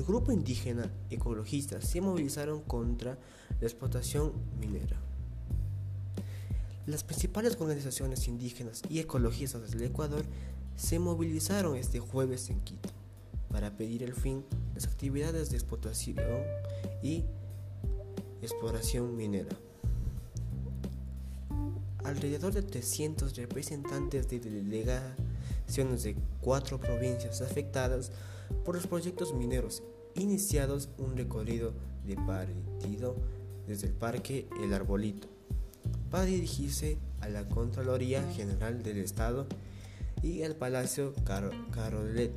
el grupo indígena ecologista se movilizaron contra la explotación minera. Las principales organizaciones indígenas y ecologistas del Ecuador se movilizaron este jueves en Quito para pedir el fin de las actividades de explotación y exploración minera. Alrededor de 300 representantes de de cuatro provincias afectadas por los proyectos mineros iniciados un recorrido de partido desde el Parque El Arbolito para dirigirse a la Contraloría General del Estado y al Palacio Carolet,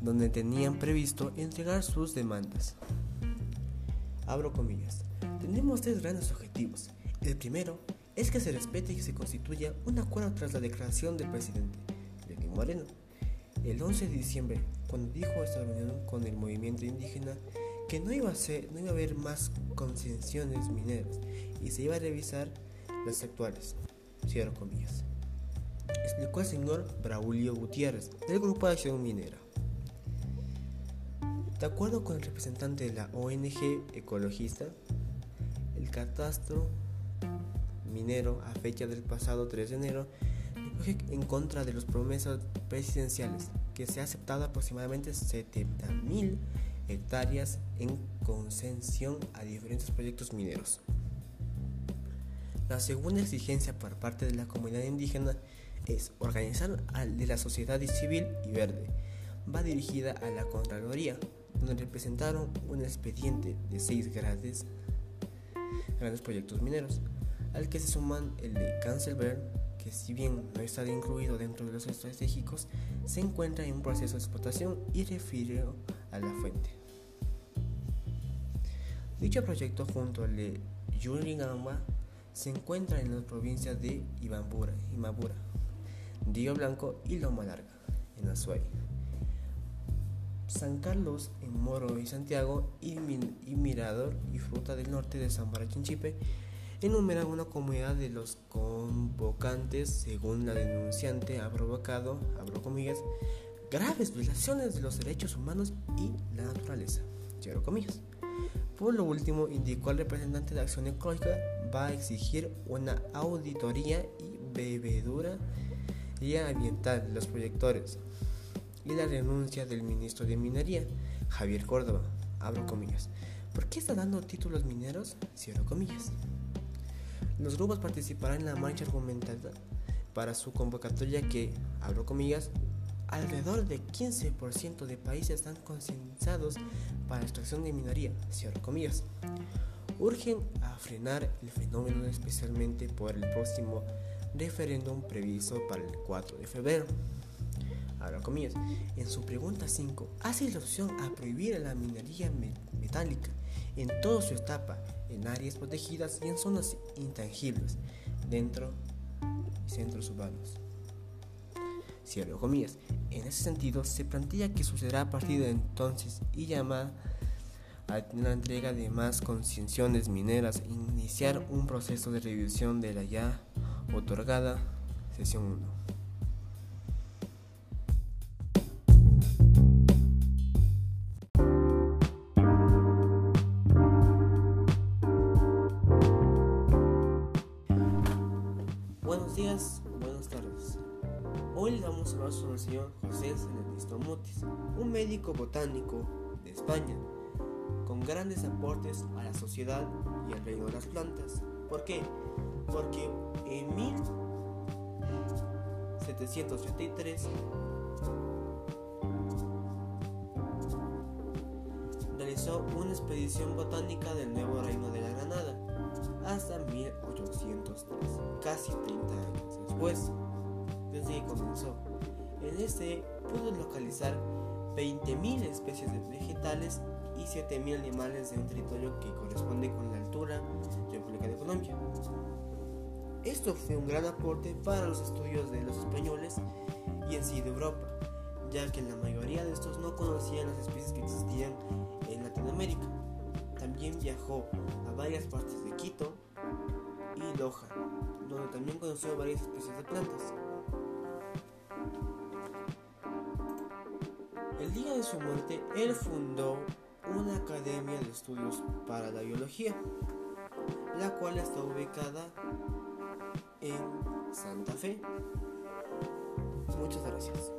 donde tenían previsto entregar sus demandas. Abro comillas. Tenemos tres grandes objetivos. El primero es que se respete y se constituya un acuerdo tras la declaración del presidente Moreno. El 11 de diciembre, cuando dijo esta reunión con el movimiento indígena que no iba a, ser, no iba a haber más concesiones mineras y se iba a revisar las actuales. Cierro comillas. Explicó el señor Braulio Gutiérrez del Grupo de Acción Minera. De acuerdo con el representante de la ONG ecologista, el catastro minero a fecha del pasado 3 de enero en contra de las promesas presidenciales que se ha aceptado aproximadamente 70.000 hectáreas en concesión a diferentes proyectos mineros. La segunda exigencia por parte de la comunidad indígena es organizar al de la sociedad civil y verde. Va dirigida a la Contraloría, donde representaron un expediente de seis grandes, grandes proyectos mineros, al que se suman el de Cancelberg, que si bien no está incluido dentro de los estratégicos, se encuentra en un proceso de explotación y refirió a la fuente. Dicho proyecto junto al de Yuringamba se encuentra en las provincias de Ibambura, Imabura, Río Blanco y Loma Larga, en Azuay. San Carlos en Moro y Santiago y, Mirador y Fruta del Norte de San Chinchipe enumeran una comunidad de los convocantes, según la denunciante, ha provocado, abro comillas, graves violaciones de los derechos humanos y la naturaleza, cierro comillas. Por lo último, indicó el representante de Acción Ecológica va a exigir una auditoría y bebedura y ambiental de los proyectores y la renuncia del ministro de Minería, Javier Córdoba, abro comillas. ¿Por qué está dando títulos mineros? Cierro comillas. Los grupos participarán en la marcha argumentada para su convocatoria que, abro comillas, alrededor de 15% de países están concientizados para la extracción de minería, cierro comillas. Urgen a frenar el fenómeno especialmente por el próximo referéndum previsto para el 4 de febrero. Abro comillas. En su pregunta 5, hace opción a prohibir la minería metálica en toda su etapa, en áreas protegidas y en zonas intangibles, dentro y centros urbanos. Cierro comillas. En ese sentido, se plantea que sucederá a partir de entonces y llama a la entrega de más concesiones mineras e iniciar un proceso de revisión de la ya otorgada sesión 1. Buenas tardes. Hoy les vamos a hablar sobre el señor José Celestisto Mutis, un médico botánico de España, con grandes aportes a la sociedad y al reino de las plantas. ¿Por qué? Porque en 1783 realizó una expedición botánica del nuevo reino de la Granada hasta 1803, casi 30 años después, desde que comenzó. En este pudo localizar 20.000 especies de vegetales y 7.000 animales de un territorio que corresponde con la altura de República de Colombia. Esto fue un gran aporte para los estudios de los españoles y en sí de Europa, ya que la mayoría de estos no conocían las especies que existían en Latinoamérica. También viajó a varias partes de Quito y Loja, donde también conoció varias especies de plantas. El día de su muerte, él fundó una academia de estudios para la biología, la cual está ubicada en Santa Fe. Muchas gracias.